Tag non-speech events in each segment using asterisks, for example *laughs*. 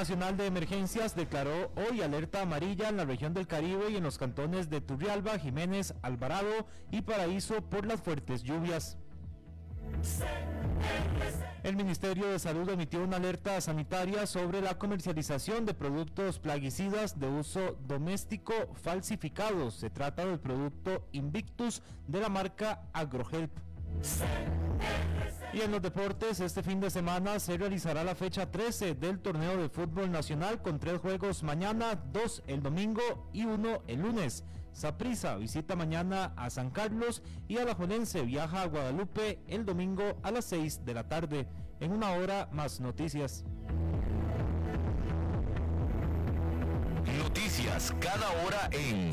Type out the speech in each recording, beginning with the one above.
Nacional de Emergencias declaró hoy alerta amarilla en la región del Caribe y en los cantones de Turrialba, Jiménez, Alvarado y Paraíso por las fuertes lluvias. El Ministerio de Salud emitió una alerta sanitaria sobre la comercialización de productos plaguicidas de uso doméstico falsificados. Se trata del producto Invictus de la marca AgroHelp. Y en los deportes, este fin de semana se realizará la fecha 13 del torneo de fútbol nacional con tres juegos mañana, dos el domingo y uno el lunes. Saprisa visita mañana a San Carlos y Alajuelense viaja a Guadalupe el domingo a las 6 de la tarde. En una hora más noticias. Noticias cada hora en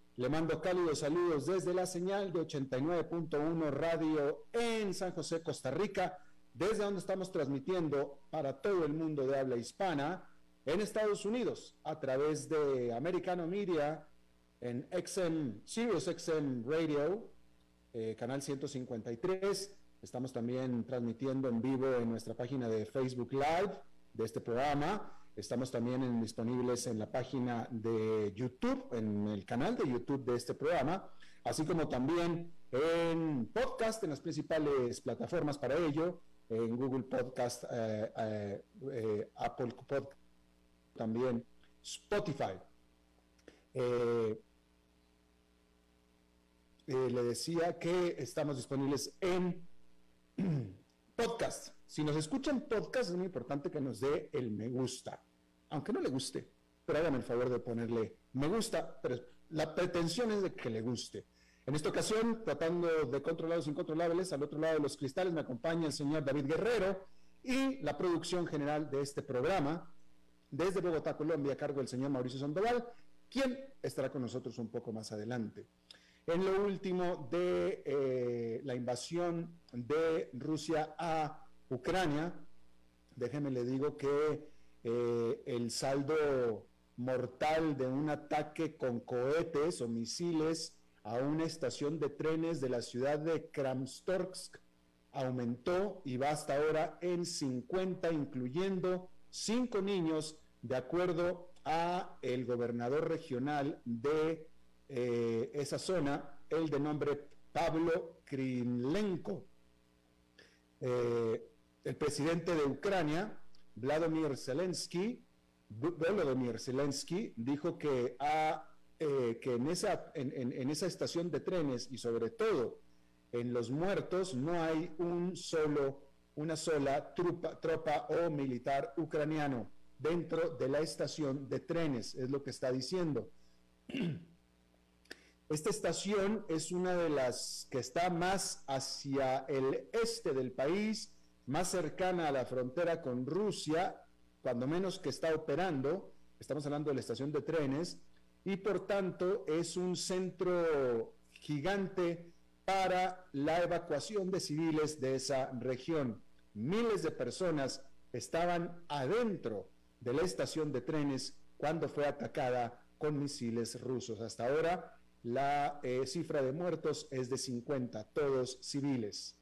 le mando cálidos saludos desde la señal de 89.1 Radio en San José, Costa Rica, desde donde estamos transmitiendo para todo el mundo de habla hispana en Estados Unidos a través de Americano Media en XM, Sirius XM Radio, eh, canal 153. Estamos también transmitiendo en vivo en nuestra página de Facebook Live de este programa Estamos también disponibles en la página de YouTube, en el canal de YouTube de este programa, así como también en podcast, en las principales plataformas para ello, en Google Podcast, eh, eh, eh, Apple Podcast, también Spotify. le decía que estamos disponibles en *clears throat* podcast. Si nos escuchan podcast, es muy importante que nos dé el me gusta, aunque no le guste, pero hágame el favor de ponerle me gusta, pero la pretensión es de que le guste. En esta ocasión, tratando de controlados incontrolables, al otro lado de los cristales me acompaña el señor David Guerrero y la producción general de este programa, desde Bogotá, Colombia, a cargo del señor Mauricio Sandoval, quien estará con nosotros un poco más adelante. En lo último de eh, la invasión de Rusia a Ucrania, déjeme le digo que eh, el saldo mortal de un ataque con cohetes o misiles a una estación de trenes de la ciudad de Kramstorsk aumentó y va hasta ahora en 50, incluyendo cinco niños, de acuerdo a el gobernador regional de eh, esa zona, el de nombre Pablo Krimlenko. Eh, el presidente de Ucrania, Vladimir Zelensky, Volodymyr Zelensky, dijo que, eh, que en, esa, en, esa estación de trenes y sobre todo en los muertos no hay un solo, una sola trupa, tropa o militar ucraniano dentro de la estación de trenes, es lo que está diciendo. *clears throat* Esta estación es una de las que está más hacia el este del país, más cercana a la frontera con Rusia, cuando menos que está operando, estamos hablando de la estación de trenes, y por tanto es un centro gigante para la evacuación de civiles de esa región. Miles de personas estaban adentro de la estación de trenes cuando fue atacada con misiles rusos. Hasta ahora la eh, cifra de muertos es de 50, todos civiles.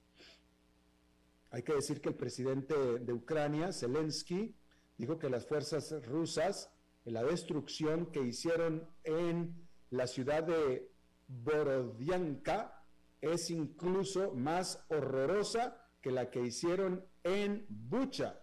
Hay que decir que el presidente de Ucrania, Zelensky, dijo que las fuerzas rusas, en la destrucción que hicieron en la ciudad de Borodianka, es incluso más horrorosa que la que hicieron en Bucha,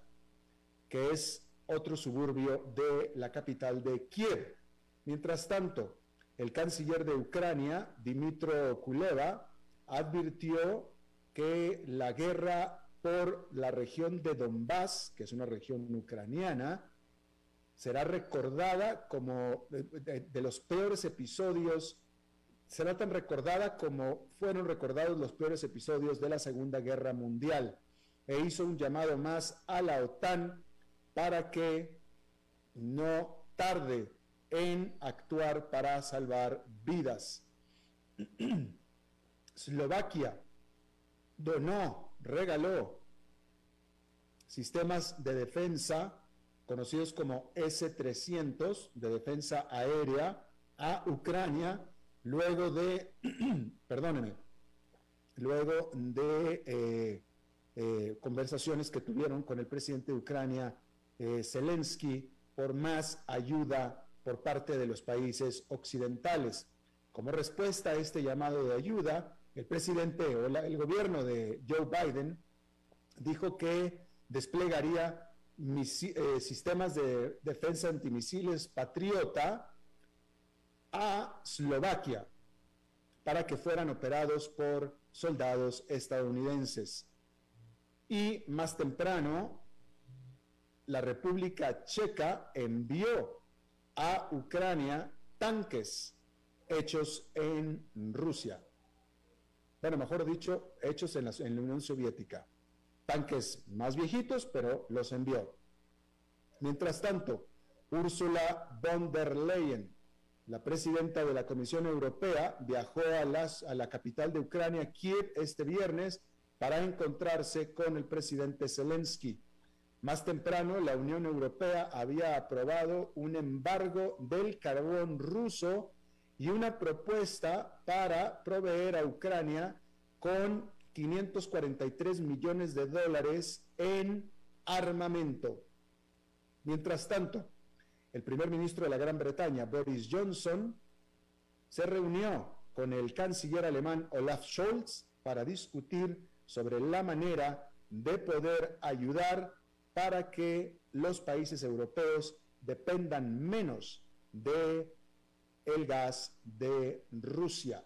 que es otro suburbio de la capital de Kiev. Mientras tanto, el canciller de Ucrania, Dimitro Kuleva, advirtió que la guerra por la región de Donbass, que es una región ucraniana, será recordada como de, los peores episodios, será tan recordada como fueron recordados los peores episodios de la Segunda Guerra Mundial. E hizo un llamado más a la OTAN para que no tarde en actuar para salvar vidas. *clears throat* Eslovaquia donó regaló sistemas de defensa conocidos como S-300 de defensa aérea a Ucrania luego de, *clears throat* perdóneme, luego de eh, eh, conversaciones que tuvieron con el presidente de Ucrania, eh, Zelensky, por más ayuda por parte de los países occidentales. Como respuesta a este llamado de ayuda, el presidente o el gobierno de Joe Biden dijo que desplegaría eh, sistemas de defensa antimisiles Patriota a Eslovaquia para que fueran operados por soldados estadounidenses. Y más temprano, la República Checa envió a Ucrania tanques hechos en Rusia bueno, mejor dicho, hechos en la, Unión Soviética. Tanques más viejitos, pero los envió. Mientras tanto, Ursula von der Leyen, la presidenta de la Comisión Europea, viajó a, las, a la capital de Ucrania, Kiev, este viernes para encontrarse con el presidente Zelensky. Más temprano, la Unión Europea había aprobado un embargo del carbón ruso y una propuesta para proveer a Ucrania con 543 millones de dólares en armamento. Mientras tanto, el primer ministro de la Gran Bretaña, Boris Johnson, se reunió con el canciller alemán Olaf Scholz para discutir sobre la manera de poder ayudar para que los países europeos dependan menos de el gas de Rusia.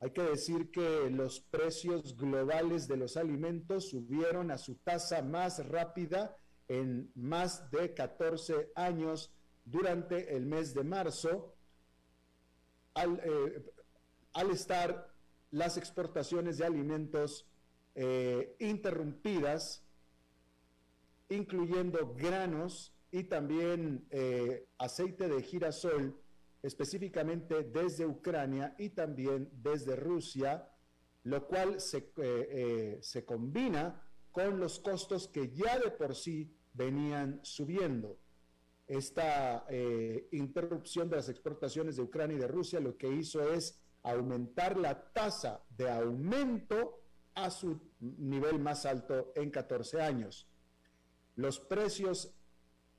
Hay que decir que los precios globales de los alimentos subieron a su tasa más rápida en más de 14 años durante el mes de marzo, al, eh, estar las exportaciones de alimentos eh, interrumpidas, incluyendo granos y también eh, aceite de girasol, específicamente desde Ucrania y también desde Rusia, lo cual se, eh, eh, se combina con los costos que ya de por sí venían subiendo. Esta interrupción de las exportaciones de Ucrania y de Rusia lo que hizo es aumentar la tasa de aumento a su nivel más alto en 14 años. Los precios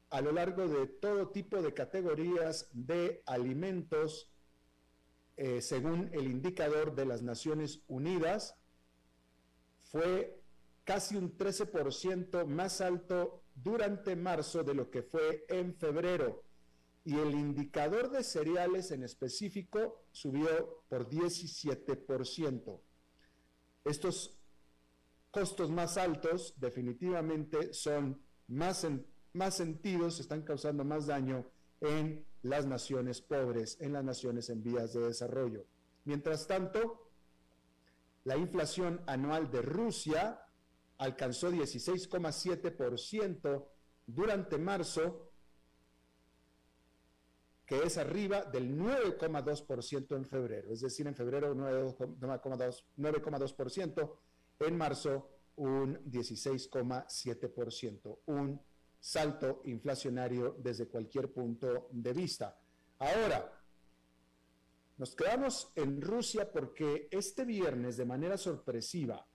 a lo largo de todo tipo de categorías de alimentos, eh, según el indicador de las Naciones Unidas, fue casi un 13% más alto durante marzo de lo que fue en febrero. Y el indicador de cereales en específico subió por 17%. Estos costos más altos definitivamente son más en más sentidos están causando más daño en las naciones pobres, en las naciones en vías de desarrollo. Mientras tanto, la inflación anual de Rusia alcanzó 16,7% durante marzo, que es arriba del 9,2% en febrero. Es decir, en febrero 9,2%, en marzo un 16,7%, un salto inflacionario desde cualquier punto de vista. Ahora, Nos quedamos en Rusia porque este viernes, de manera sorpresiva,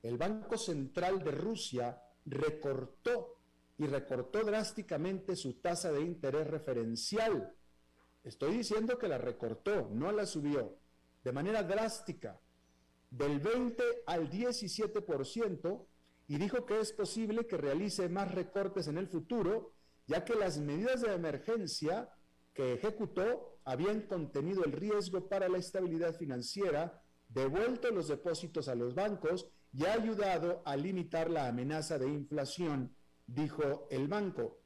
el Banco Central de Rusia recortó y recortó drásticamente su tasa de interés referencial. Estoy diciendo que la recortó, no la subió, de manera drástica, del 20 al 17%, y dijo que es posible que realice más recortes en el futuro, ya que las medidas de emergencia que ejecutó habían contenido el riesgo para la estabilidad financiera, devuelto los depósitos a los bancos y ha ayudado a limitar la amenaza de inflación, dijo el banco.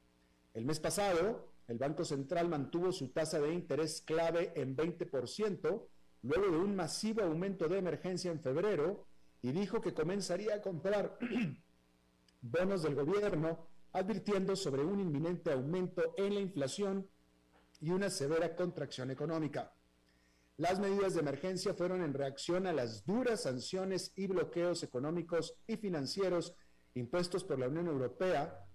El mes pasado, el Banco Central mantuvo su tasa de interés clave en 20%, luego de un masivo aumento de emergencia en febrero, y dijo que comenzaría a comprar *clears throat* bonos del gobierno, advirtiendo sobre un inminente aumento en la inflación y una severa contracción económica. Las medidas de emergencia fueron en reacción a las duras sanciones y bloqueos económicos y financieros impuestos por la Unión Europea,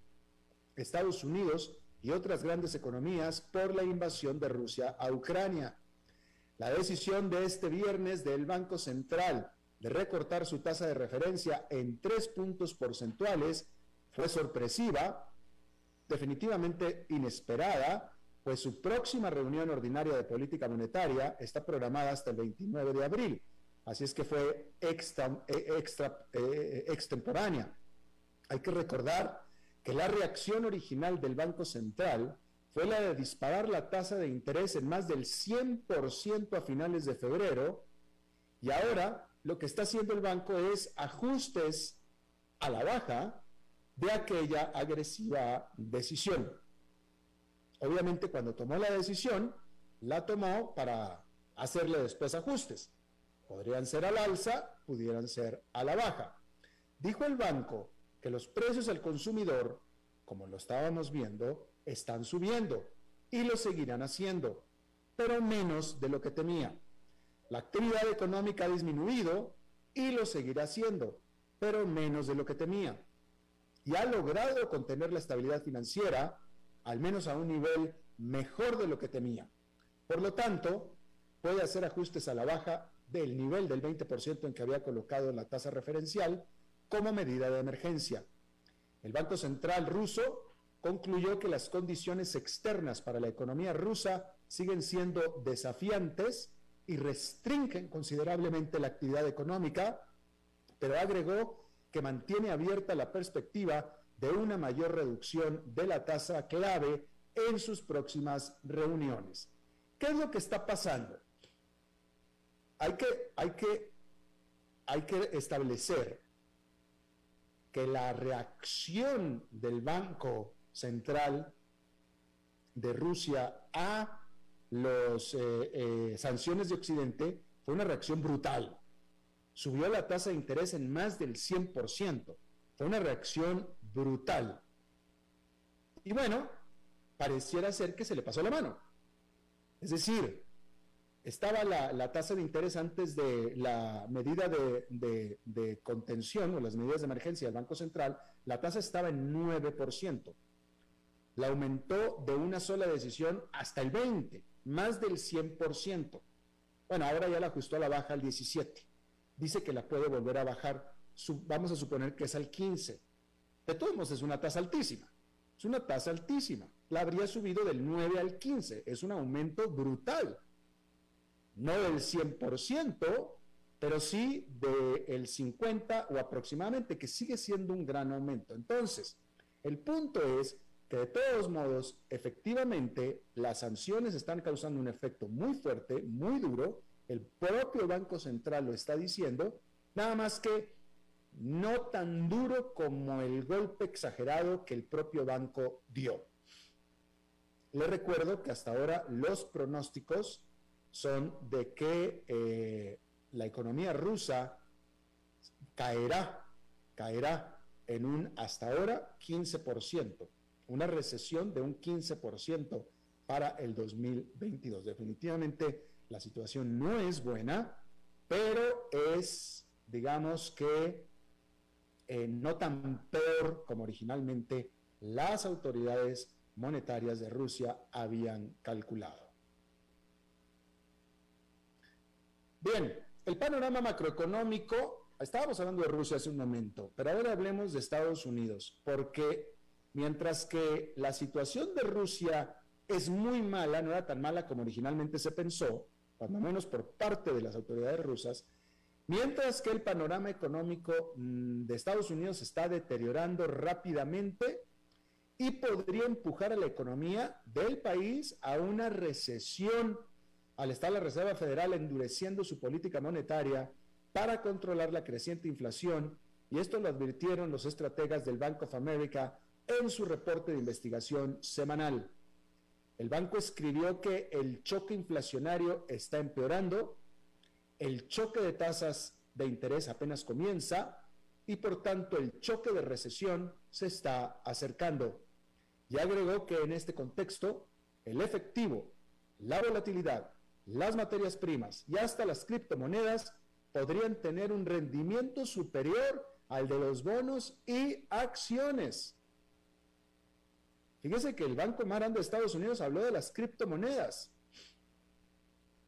Estados Unidos y otras grandes economías por la invasión de Rusia a Ucrania. La decisión de este viernes del Banco Central de recortar su tasa de referencia en tres puntos porcentuales fue sorpresiva, definitivamente inesperada, pues su próxima reunión ordinaria de política monetaria está programada hasta el 29 de abril. Así es que fue extra, eh, extra eh, extemporánea. Hay que recordar que la reacción original del Banco Central fue la de disparar la tasa de interés en más del 100% a finales de febrero y ahora lo que está haciendo el banco es ajustes a la baja de aquella agresiva decisión. Obviamente cuando tomó la decisión, la tomó para hacerle después ajustes. Podrían ser al alza, pudieran ser a la baja. Dijo el banco que los precios al consumidor, como lo estábamos viendo, están subiendo y lo seguirán haciendo, pero menos de lo que temía. La actividad económica ha disminuido y lo seguirá haciendo, pero menos de lo que temía. Y ha logrado contener la estabilidad financiera al menos a un nivel mejor de lo que temía. Por lo tanto, puede hacer ajustes a la baja del nivel del 20% en que había colocado la tasa referencial como medida de emergencia. El Banco Central ruso concluyó que las condiciones externas para la economía rusa siguen siendo desafiantes y restringen considerablemente la actividad económica, pero agregó que mantiene abierta la perspectiva de una mayor reducción de la tasa clave en sus próximas reuniones. ¿Qué es lo que está pasando? Hay que, hay que, hay que establecer que la reacción del Banco Central de Rusia a las eh, eh, sanciones de Occidente fue una reacción brutal. Subió la tasa de interés en más del 100%. Fue una reacción brutal. Y bueno, pareciera ser que se le pasó la mano. Es decir, estaba la, tasa de interés antes de la medida de, de, contención o las medidas de emergencia del Banco Central, la tasa estaba en 9%. La aumentó de una sola decisión hasta el 20%, más del 100%. Bueno, ahora ya la ajustó a la baja al 17%. Dice que la puede volver a bajar, vamos a suponer que es al 15%. De todos modos, es una tasa altísima. Es una tasa altísima. La habría subido del 9 al 15. Es un aumento brutal. No del 100%, pero sí del 50 o aproximadamente, que sigue siendo un gran aumento. Entonces, el punto es de todos modos, efectivamente, las sanciones están causando un efecto muy fuerte, muy duro. El propio Banco Central lo está diciendo, nada más que no tan duro como el golpe exagerado que el propio banco dio. Le recuerdo que hasta ahora los pronósticos son de que eh, la economía rusa caerá, caerá en un hasta ahora 15%, una recesión de un 15% para el 2022. Definitivamente la situación no es buena, pero es, digamos que eh, no tan peor como originalmente las autoridades monetarias de Rusia habían calculado. Bien, el panorama macroeconómico, estábamos hablando de Rusia hace un momento, pero ahora hablemos de Estados Unidos, porque mientras que la situación de Rusia es muy mala, no era tan mala como originalmente se pensó, cuando menos por parte de las autoridades rusas, mientras que el panorama económico mm, de Estados Unidos está deteriorando rápidamente y podría empujar a la economía del país a una recesión al estar la Reserva Federal endureciendo su política monetaria para controlar la creciente inflación, y esto lo advirtieron los estrategas del Bank of America en su reporte de investigación semanal. El banco escribió que el choque inflacionario está empeorando, el choque de tasas de interés apenas comienza y por tanto el choque de recesión se está acercando. Y agregó que en este contexto el efectivo, la volatilidad, las materias primas y hasta las criptomonedas podrían tener un rendimiento superior al de los bonos y acciones. Fíjese que el Banco Marán de Estados Unidos habló de las criptomonedas.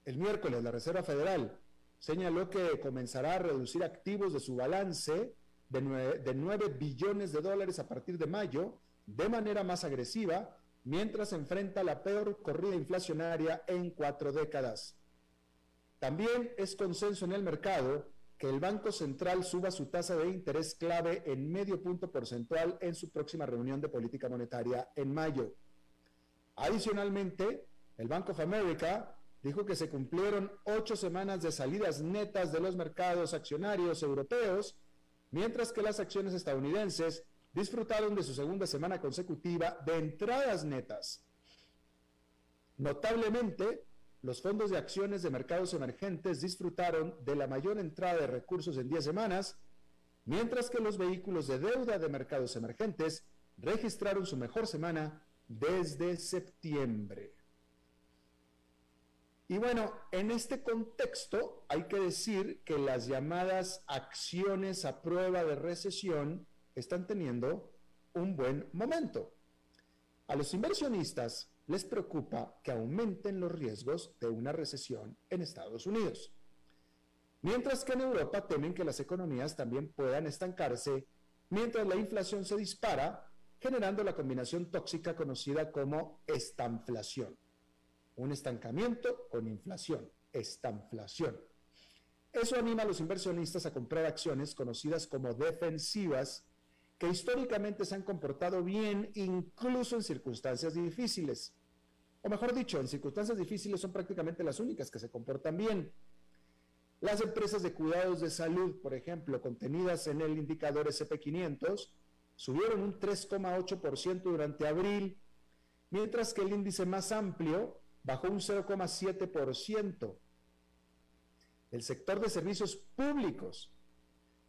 El miércoles la Reserva Federal señaló que comenzará a reducir activos de su balance de 9, de 9 billones de dólares a partir de mayo de manera más agresiva, mientras enfrenta la peor corrida inflacionaria en cuatro décadas. También es consenso en el mercado que el Banco Central suba su tasa de interés clave en medio punto porcentual en su próxima reunión de política monetaria en mayo. Adicionalmente, el Bank of America dijo que se cumplieron ocho semanas de salidas netas de los mercados accionarios europeos, mientras que las acciones estadounidenses disfrutaron de su segunda semana consecutiva de entradas netas. Notablemente, los fondos de acciones de mercados emergentes disfrutaron de la mayor entrada de recursos en 10 semanas, mientras que los vehículos de deuda de mercados emergentes registraron su mejor semana desde septiembre. Y bueno, en este contexto hay que decir que las llamadas acciones a prueba de recesión están teniendo un buen momento. A los inversionistas les preocupa que aumenten los riesgos de una recesión en Estados Unidos. Mientras que en Europa temen que las economías también puedan estancarse mientras la inflación se dispara, generando la combinación tóxica conocida como estanflación. Un estancamiento con inflación, estanflación. Eso anima a los inversionistas a comprar acciones conocidas como defensivas que históricamente se han comportado bien incluso en circunstancias difíciles. O mejor dicho, en circunstancias difíciles son prácticamente las únicas que se comportan bien. Las empresas de cuidados de salud, por ejemplo, contenidas en el indicador SP500, subieron un 3,8% durante abril, mientras que el índice más amplio bajó un 0,7%. El sector de servicios públicos,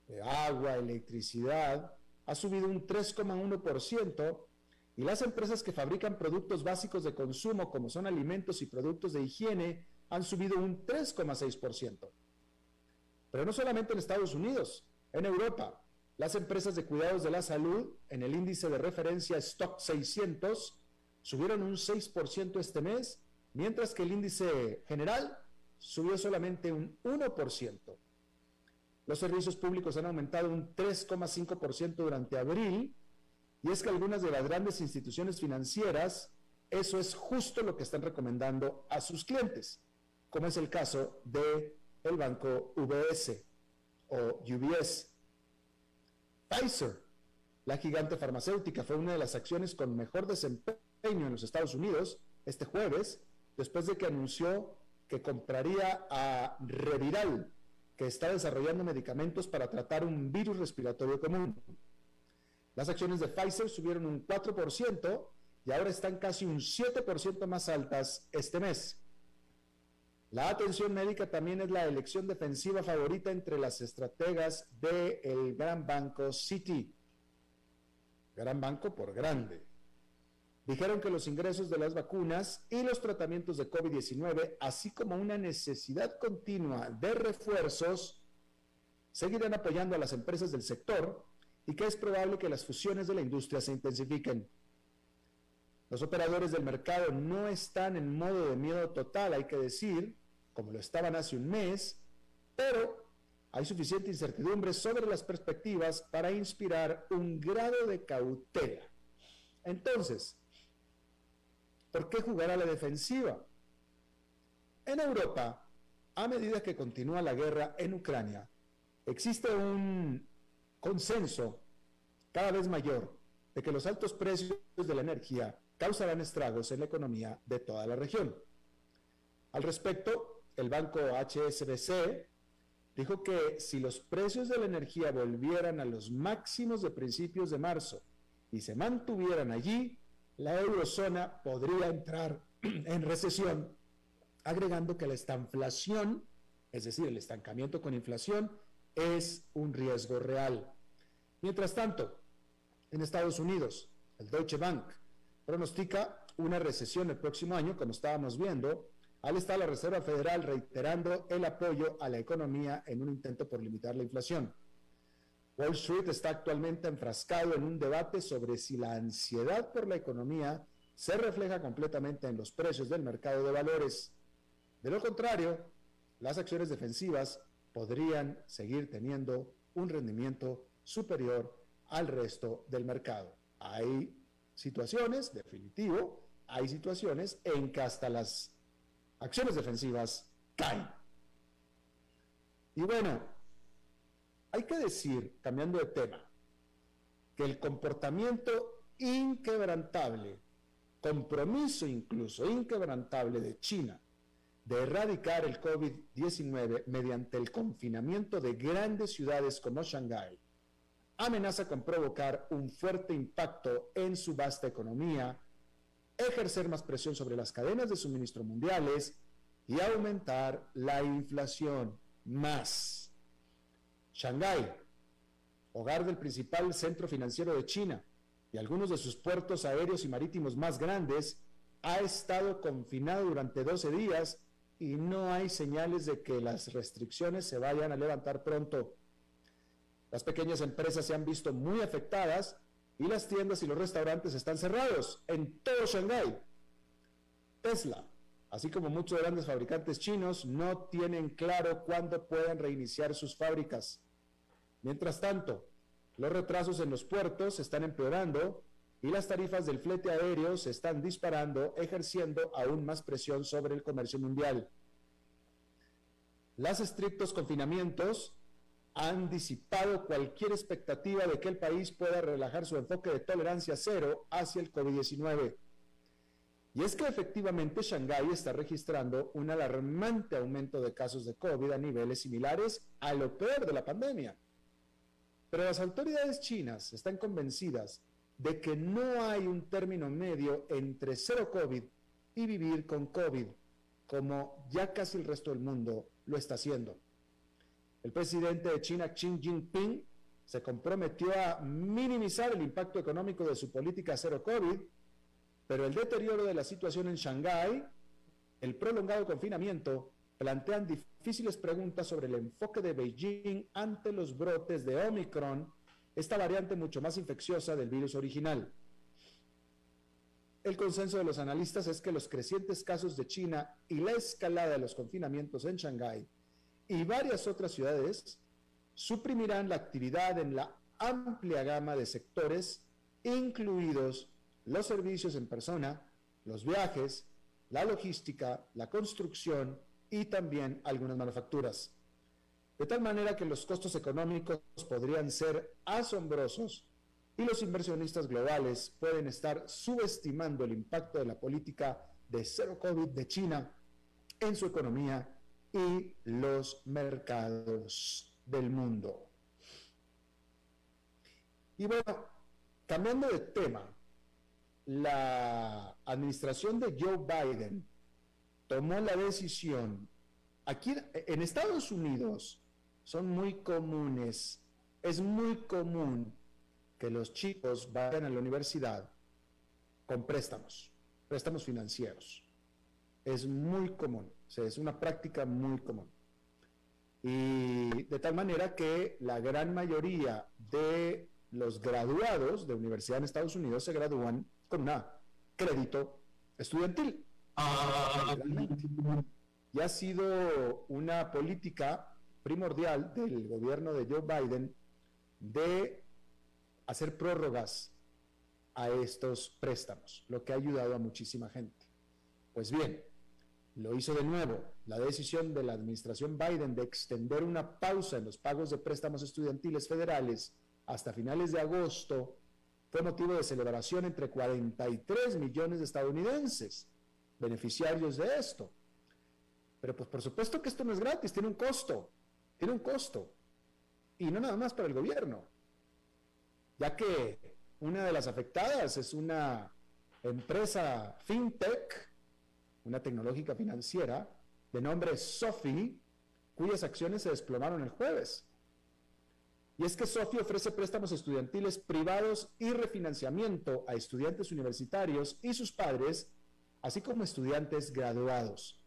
de agua, electricidad, ha subido un 3,1% y las empresas que fabrican productos básicos de consumo como son alimentos y productos de higiene han subido un 3,6%. Pero no solamente en Estados Unidos, en Europa, las empresas de cuidados de la salud en el índice de referencia Stock 600 subieron un 6% este mes, mientras que el índice general subió solamente un 1%. Los servicios públicos han aumentado un 3,5% durante abril y es que algunas de las grandes instituciones financieras, eso es justo lo que están recomendando a sus clientes, como es el caso de el banco UBS o UBS. Pfizer, la gigante farmacéutica, fue una de las acciones con mejor desempeño en los Estados Unidos este jueves, después de que anunció que compraría a Reviral, que está desarrollando medicamentos para tratar un virus respiratorio común. Las acciones de Pfizer subieron un 4% y ahora están casi un 7% más altas este mes. La atención médica también es la elección defensiva favorita entre las estrategas del gran banco Citi. Gran banco por grande dijeron que los ingresos de las vacunas y los tratamientos de COVID-19, así como una necesidad continua de refuerzos, seguirán apoyando a las empresas del sector y que es probable que las fusiones de la industria se intensifiquen. Los operadores del mercado no están en modo de miedo total, hay que decir, como lo estaban hace un mes, pero hay suficiente incertidumbre sobre las perspectivas para inspirar un grado de cautela. Entonces, ¿por qué jugar a la defensiva? En Europa, a medida que continúa la guerra en Ucrania, existe un consenso cada vez mayor de que los altos precios de la energía causarán estragos en la economía de toda la región. Al respecto, el banco HSBC dijo que si los precios de la energía volvieran a los máximos de principios de marzo y se mantuvieran allí, la eurozona podría entrar *clears throat* en recesión, agregando que la estanflación, es decir, el estancamiento con inflación, es un riesgo real. Mientras tanto, en Estados Unidos, el Deutsche Bank pronostica una recesión el próximo año, como estábamos viendo, al estar la Reserva Federal reiterando el apoyo a la economía en un intento por limitar la inflación. Wall Street está actualmente enfrascado en un debate sobre si la ansiedad por la economía se refleja completamente en los precios del mercado de valores. De lo contrario, las acciones defensivas podrían seguir teniendo un rendimiento superior al resto del mercado. Hay situaciones, definitivo, hay situaciones en que hasta las acciones defensivas caen. Y bueno, hay que decir, cambiando de tema, que el comportamiento inquebrantable, compromiso incluso inquebrantable de China de erradicar el COVID-19 mediante el confinamiento de grandes ciudades como Shanghái, amenaza con provocar un fuerte impacto en su vasta economía ejercer más presión sobre las cadenas de suministro mundiales y aumentar la inflación más. Shanghái, hogar del principal centro financiero de China y algunos de sus puertos aéreos y marítimos más grandes, ha estado confinado durante 12 días y no hay señales de que las restricciones se vayan a levantar pronto. Las pequeñas empresas se han visto muy afectadas y las tiendas y los restaurantes están cerrados en todo Shanghái. Tesla, así como muchos grandes fabricantes chinos, no tienen claro cuándo puedan reiniciar sus fábricas. Mientras tanto, los retrasos en los puertos están empeorando y las tarifas del flete aéreo se están disparando, ejerciendo aún más presión sobre el comercio mundial. Los estrictos confinamientos han disipado cualquier expectativa de que el país pueda relajar su enfoque de tolerancia cero hacia el COVID-19. Y es que efectivamente Shanghái está registrando un alarmante aumento de casos de COVID a niveles similares a lo peor de la pandemia. Pero las autoridades chinas están convencidas de que no hay un término medio entre cero COVID y vivir con COVID, como ya casi el resto del mundo lo está haciendo. El presidente de China, Xi Jinping, se comprometió a minimizar el impacto económico de su política cero COVID, pero el deterioro de la situación en Shanghái, el prolongado confinamiento, plantean difíciles preguntas sobre el enfoque de Beijing ante los brotes de Omicron, esta variante mucho más infecciosa del virus original. El consenso de los analistas es que los crecientes casos de China y la escalada de los confinamientos en Shanghái y varias otras ciudades suprimirán la actividad en la amplia gama de sectores, incluidos los servicios en persona, los viajes, la logística, la construcción y también algunas manufacturas. De tal manera que los costos económicos podrían ser asombrosos y los inversionistas globales pueden estar subestimando el impacto de la política de cero COVID de China en su economía y los mercados del mundo. Y bueno, cambiando de tema, la administración de Joe Biden tomó la decisión, aquí en Estados Unidos son muy comunes, es muy común que los chicos vayan a la universidad con préstamos, préstamos financieros. Es muy común es una práctica muy común. Y de tal manera que la gran mayoría de los graduados de universidad en Estados Unidos se gradúan con un crédito estudiantil. Y ha sido una política primordial del gobierno de Joe Biden de hacer prórrogas a estos préstamos, lo que ha ayudado a muchísima gente. Pues bien, lo hizo de nuevo. La decisión de la administración Biden de extender una pausa en los pagos de préstamos estudiantiles federales hasta finales de agosto fue motivo de celebración entre 43 millones de estadounidenses beneficiarios de esto. Pero pues por supuesto que esto no es gratis, tiene un costo, tiene un costo. Y no nada más para el gobierno, ya que una de las afectadas es una empresa fintech, una tecnológica financiera de nombre Sophie, cuyas acciones se desplomaron el jueves. Y es que Sophie ofrece préstamos estudiantiles privados y refinanciamiento a estudiantes universitarios y sus padres, así como estudiantes graduados.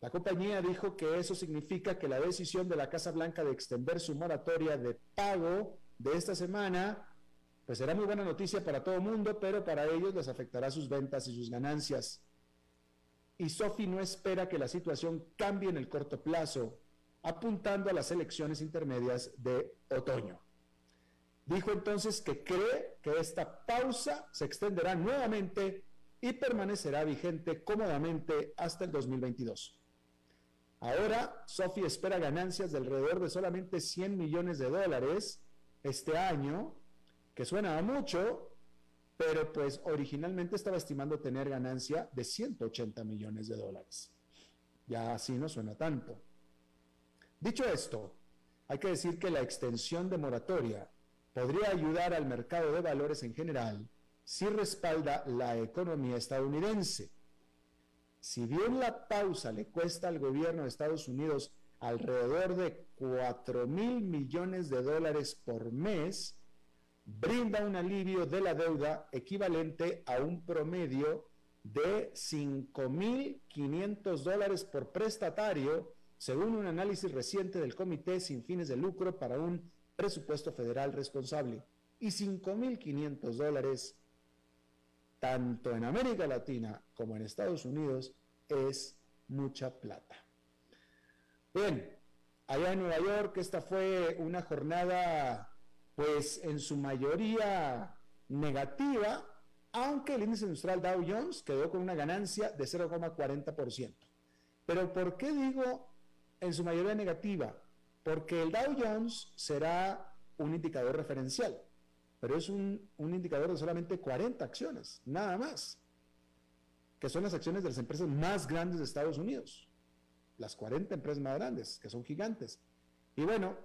La compañía dijo que eso significa que la decisión de la Casa Blanca de extender su moratoria de pago de esta semana, pues será muy buena noticia para todo el mundo, pero para ellos les afectará sus ventas y sus ganancias. Y Sophie no espera que la situación cambie en el corto plazo, apuntando a las elecciones intermedias de otoño. Dijo entonces que cree que esta pausa se extenderá nuevamente y permanecerá vigente cómodamente hasta el 2022. Ahora, Sophie espera ganancias de alrededor de solamente 100 millones de dólares este año, que suena a mucho, pero pues originalmente estaba estimando tener ganancia de 180 millones de dólares. Ya así no suena tanto. Dicho esto, hay que decir que la extensión de moratoria podría ayudar al mercado de valores en general si respalda la economía estadounidense. Si bien la pausa le cuesta al gobierno de Estados Unidos alrededor de 4 mil millones de dólares por mes, brinda un alivio de la deuda equivalente a un promedio de 5.500 dólares por prestatario, según un análisis reciente del Comité sin fines de lucro para un presupuesto federal responsable. Y 5.500 dólares, tanto en América Latina como en Estados Unidos, es mucha plata. Bien, allá en Nueva York esta fue una jornada pues en su mayoría negativa, aunque el índice industrial Dow Jones quedó con una ganancia de 0,40%. Pero ¿por qué digo en su mayoría negativa? Porque el Dow Jones será un indicador referencial, pero es un, un indicador de solamente 40 acciones, nada más, que son las acciones de las empresas más grandes de Estados Unidos, las 40 empresas más grandes, que son gigantes. Y bueno,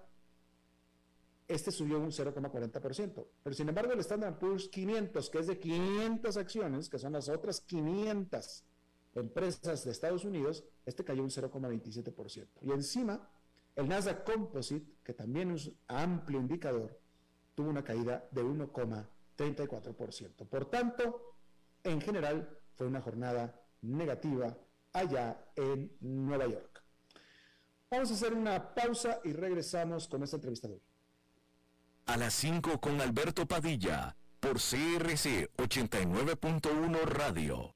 este subió un 0,40%. Pero sin embargo, el Standard Poor's 500, que es de 500 acciones, que son las otras 500 empresas de Estados Unidos, este cayó un 0,27%. Y encima, el Nasdaq Composite, que también es un amplio indicador, tuvo una caída de 1,34%. Por tanto, en general, fue una jornada negativa allá en Nueva York. Vamos a hacer una pausa y regresamos con esta entrevista de hoy a las 5 con Alberto Padilla por CRC 89.1 Radio.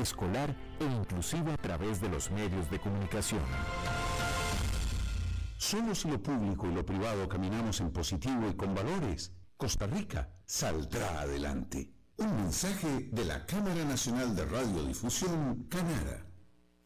escolar e inclusive a través de los medios de comunicación. Solo si lo público y lo privado caminamos en positivo y con valores, Costa Rica saldrá adelante. Un mensaje de la Cámara Nacional de Radiodifusión, Canara.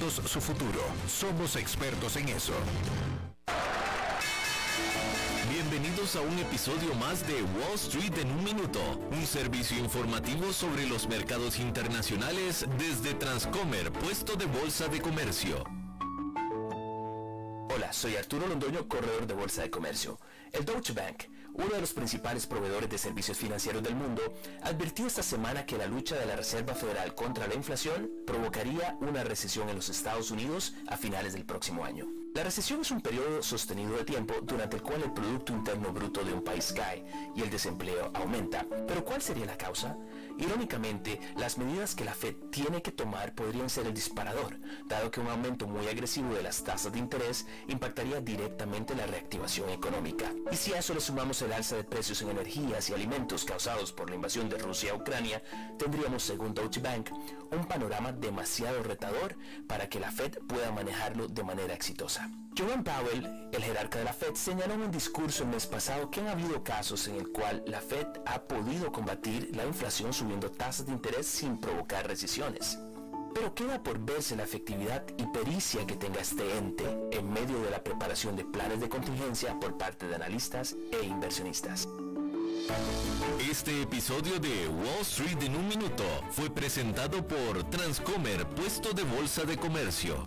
su futuro. Somos expertos en eso. Bienvenidos a un episodio más de Wall Street en un minuto, un servicio informativo sobre los mercados internacionales desde Transcomer, puesto de bolsa de comercio. Hola, soy Arturo Londoño, corredor de bolsa de comercio. El Deutsche Bank, uno de los principales proveedores de servicios financieros del mundo, advirtió esta semana que la lucha de la Reserva Federal contra la inflación provocaría una recesión en los Estados Unidos a finales del próximo año. La recesión es un periodo sostenido de tiempo durante el cual el Producto Interno Bruto de un país cae y el desempleo aumenta. Pero ¿cuál sería la causa? Irónicamente, las medidas que la Fed tiene que tomar podrían ser el disparador, dado que un aumento muy agresivo de las tasas de interés impactaría directamente la reactivación económica. Y si a eso le sumamos el alza de precios en energías y alimentos causados por la invasión de Rusia a Ucrania, tendríamos, según Deutsche Bank, un panorama demasiado retador para que la Fed pueda manejarlo de manera exitosa. Jerome Powell, el jerarca de la Fed, señaló en un discurso el mes pasado que han habido casos en el cual la Fed ha podido combatir la inflación subiendo tasas de interés sin provocar recesiones. Pero queda por verse la efectividad y pericia que tenga este ente en medio de la preparación de planes de contingencia por parte de analistas e inversionistas. Este episodio de Wall Street en un minuto fue presentado por Transcomer, puesto de bolsa de comercio.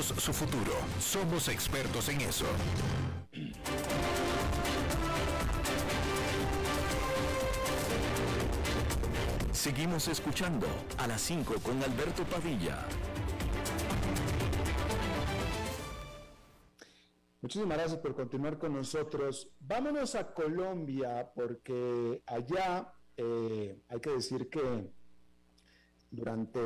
su futuro. Somos expertos en eso. Seguimos escuchando a las 5 con Alberto Padilla. Muchísimas gracias por continuar con nosotros. Vámonos a Colombia porque allá eh, hay que decir que durante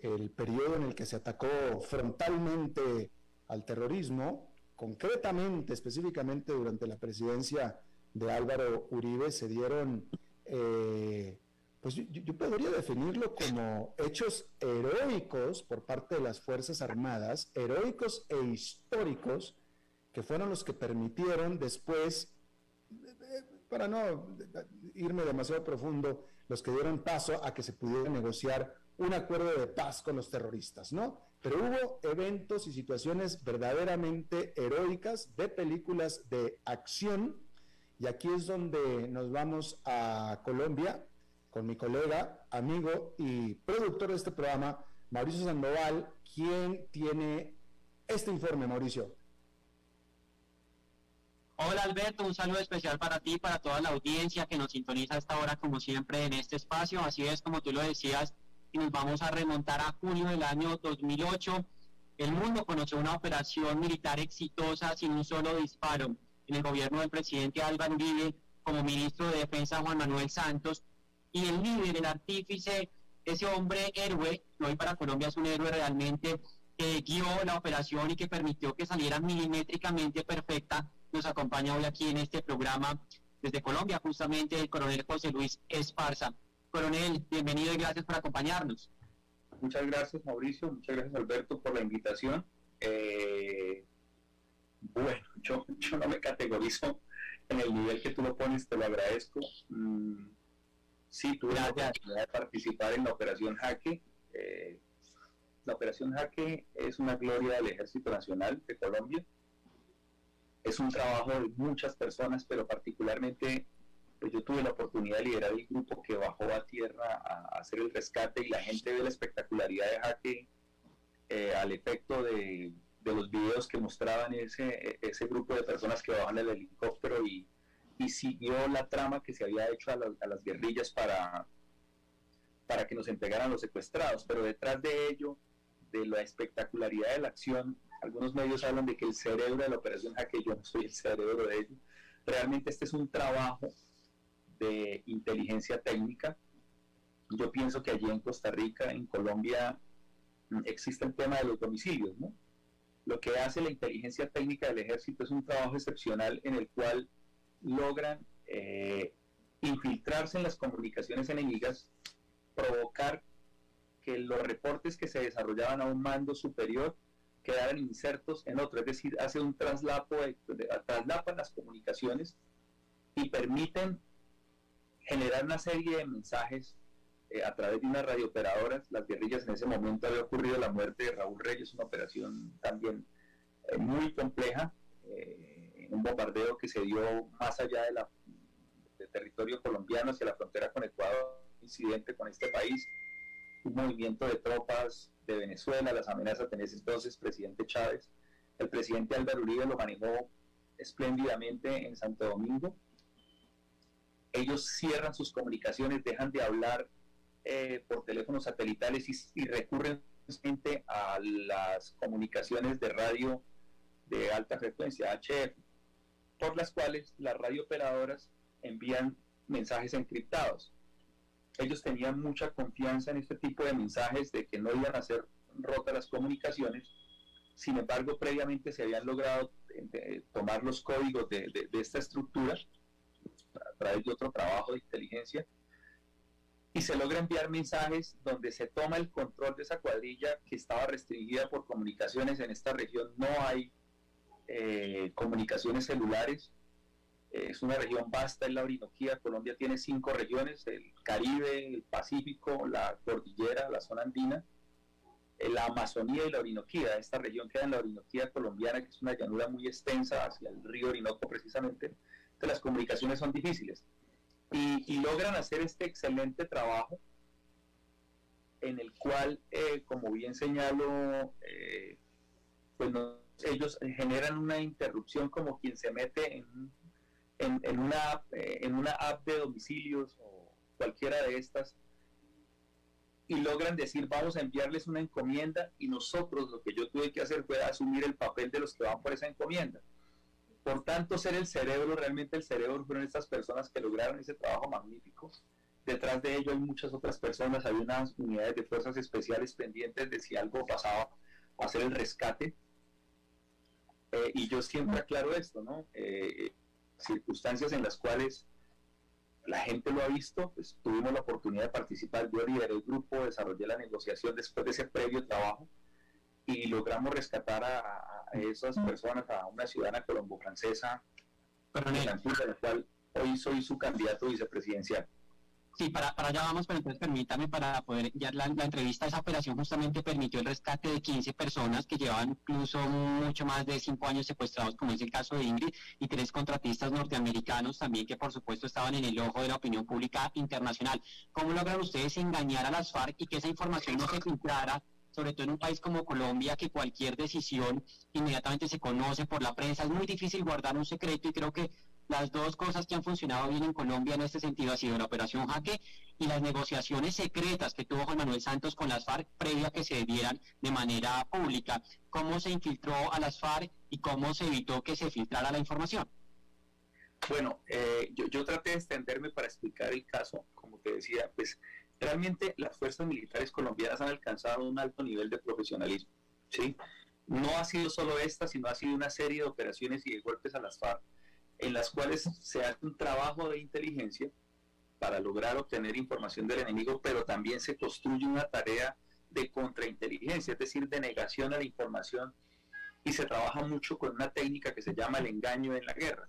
el periodo en el que se atacó frontalmente al terrorismo, concretamente, específicamente durante la presidencia de Álvaro Uribe, se dieron, eh, pues yo, podría definirlo como hechos heroicos por parte de las Fuerzas Armadas, heroicos e históricos, que fueron los que permitieron después, para no irme demasiado profundo, los que dieron paso a que se pudiera negociar un acuerdo de paz con los terroristas, ¿no? Pero hubo eventos y situaciones verdaderamente heroicas de películas de acción y aquí es donde nos vamos a Colombia con mi colega, amigo y productor de este programa, Mauricio Sandoval, quien tiene este informe, Mauricio. Hola Alberto, un saludo especial para ti y para toda la audiencia que nos sintoniza a esta hora como siempre en este espacio. Así es, como tú lo decías, y nos vamos a remontar a junio del año 2008. El mundo conoció una operación militar exitosa sin un solo disparo en el gobierno del presidente Álvaro Uribe como ministro de Defensa Juan Manuel Santos y el líder, el artífice, ese hombre héroe, hoy para Colombia es un héroe realmente, que guió la operación y que permitió que saliera milimétricamente perfecta, nos acompaña hoy aquí en este programa desde Colombia, justamente el coronel José Luis Esparza. Coronel, bienvenido y gracias por acompañarnos. Muchas gracias, Mauricio. Muchas gracias, Alberto, por la invitación. Eh, bueno, *laughs* yo, yo no me categorizo en el nivel que tú lo pones, te lo agradezco. Mm, sí, tuve la oportunidad de participar en la operación Jaque. Eh, la operación Jaque es una gloria del Ejército Nacional de Colombia. Es un trabajo de muchas personas, pero particularmente pues yo tuve la oportunidad de liderar el grupo que bajó a tierra a, hacer el rescate y la gente ve la espectacularidad de Jaque eh, al efecto de, los videos que mostraban ese, ese grupo de personas que bajaban el helicóptero y, siguió la trama que se había hecho a, las guerrillas para, para que nos entregaran los secuestrados, pero detrás de ello, de la espectacularidad de la acción, algunos medios hablan de que el cerebro de la operación Jaque, yo no soy el cerebro de ello, realmente este es un trabajo de inteligencia técnica. Yo pienso que allí en Costa Rica, en Colombia, mm, existe el tema de los domicilios, ¿no? Lo que hace la inteligencia técnica del ejército es un trabajo excepcional en el cual logran eh, infiltrarse en las comunicaciones enemigas, provocar que los reportes que se desarrollaban a un mando superior quedaran insertos en otro, es decir, hace un traslapo, traslapan las comunicaciones y permiten generar una serie de mensajes eh, a través de unas radiooperadoras. Las guerrillas en ese momento había ocurrido la muerte de Raúl Reyes, una operación también eh, muy compleja, eh, un bombardeo que se dio más allá del territorio colombiano hacia la frontera con Ecuador, incidente con este país, un movimiento de tropas de Venezuela, las amenazas de ese entonces presidente Chávez. El presidente Álvaro Uribe lo manejó espléndidamente en Santo Domingo. Ellos cierran sus comunicaciones, dejan de hablar eh, por teléfonos satelitales y, recurren a las comunicaciones de radio de alta frecuencia, HF, por las cuales las radiooperadoras envían mensajes encriptados. Ellos tenían mucha confianza en este tipo de mensajes de que no iban a ser rotas las comunicaciones. Sin embargo, previamente se habían logrado eh, tomar los códigos de, de esta estructura a través de otro trabajo de inteligencia y se logra enviar mensajes donde se toma el control de esa cuadrilla que estaba restringida por comunicaciones en esta región. No hay eh, comunicaciones celulares. es una región vasta en la Orinoquía. Colombia tiene cinco regiones, el Caribe, el Pacífico, la Cordillera, la zona andina, la Amazonía y la Orinoquía. Esta región queda en la Orinoquía colombiana, que es una llanura muy extensa hacia el río Orinoco precisamente. Las comunicaciones son difíciles. Y, logran hacer este excelente trabajo en el cual, eh, como bien señalo, pues no, ellos generan una interrupción como quien se mete en, en, una, eh, en una app de domicilios o cualquiera de estas y logran decir vamos a enviarles una encomienda y nosotros lo que yo tuve que hacer fue asumir el papel de los que van por esa encomienda. Por tanto, ser el cerebro, realmente el cerebro fueron estas personas que lograron ese trabajo magnífico. Detrás de ello hay muchas otras personas, hay unas unidades de fuerzas especiales pendientes de si algo pasaba, hacer el rescate eh, y yo siempre aclaro esto, ¿no? Eh, circunstancias en las cuales la gente lo ha visto, pues tuvimos la oportunidad de participar, yo lideré el grupo, desarrollé la negociación después de ese previo trabajo y logramos rescatar a, esas personas, a una ciudadana colombo-francesa, de la cual hoy soy su candidato vicepresidencial. Sí, para, para allá vamos, pero entonces permítame para poder ya la, la, entrevista, esa operación justamente permitió el rescate de 15 personas que llevaban incluso mucho más de 5 años secuestrados, como es el caso de Ingrid, y tres contratistas norteamericanos también que por supuesto estaban en el ojo de la opinión pública internacional. ¿Cómo logran ustedes engañar a las FARC y que esa información no se filtrara sobre todo en un país como Colombia, que cualquier decisión inmediatamente se conoce por la prensa. Es muy difícil guardar un secreto y creo que las dos cosas que han funcionado bien en Colombia en este sentido ha sido la operación Jaque y las negociaciones secretas que tuvo Juan Manuel Santos con las FARC previa a que se dieran de manera pública. ¿Cómo se infiltró a las FARC y cómo se evitó que se filtrara la información? Bueno, eh, yo, yo traté de extenderme para explicar el caso, como te decía, pues realmente las fuerzas militares colombianas han alcanzado un alto nivel de profesionalismo, ¿sí? No ha sido solo esta, sino ha sido una serie de operaciones y de golpes a las FARC en las cuales se hace un trabajo de inteligencia para lograr obtener información del enemigo, pero también se construye una tarea de contrainteligencia, es decir, de negación a la información, y se trabaja mucho con una técnica que se llama el engaño en la guerra.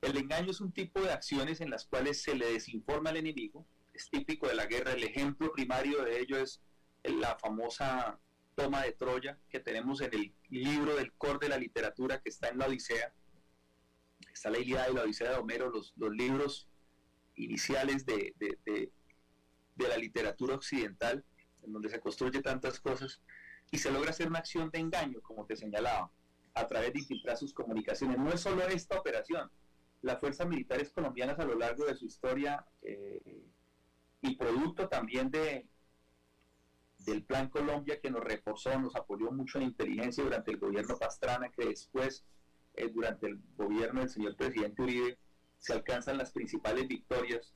El engaño es un tipo de acciones en las cuales se le desinforma al enemigo, es típico de la guerra, el ejemplo primario de ello es la famosa toma de Troya que tenemos en el libro del core de la literatura que está en la Odisea, está la Ilíada y la Odisea de Homero, los, los libros iniciales de, de, la literatura occidental, en donde se construye tantas cosas, y se logra hacer una acción de engaño, como te señalaba, a través de infiltrar sus comunicaciones. No es solo esta operación, las fuerzas militares colombianas a lo largo de su historia eh, y producto también de del Plan Colombia que nos reforzó, nos apoyó mucho en inteligencia durante el gobierno Pastrana, que después eh, durante el gobierno del señor presidente Uribe se alcanzan las principales victorias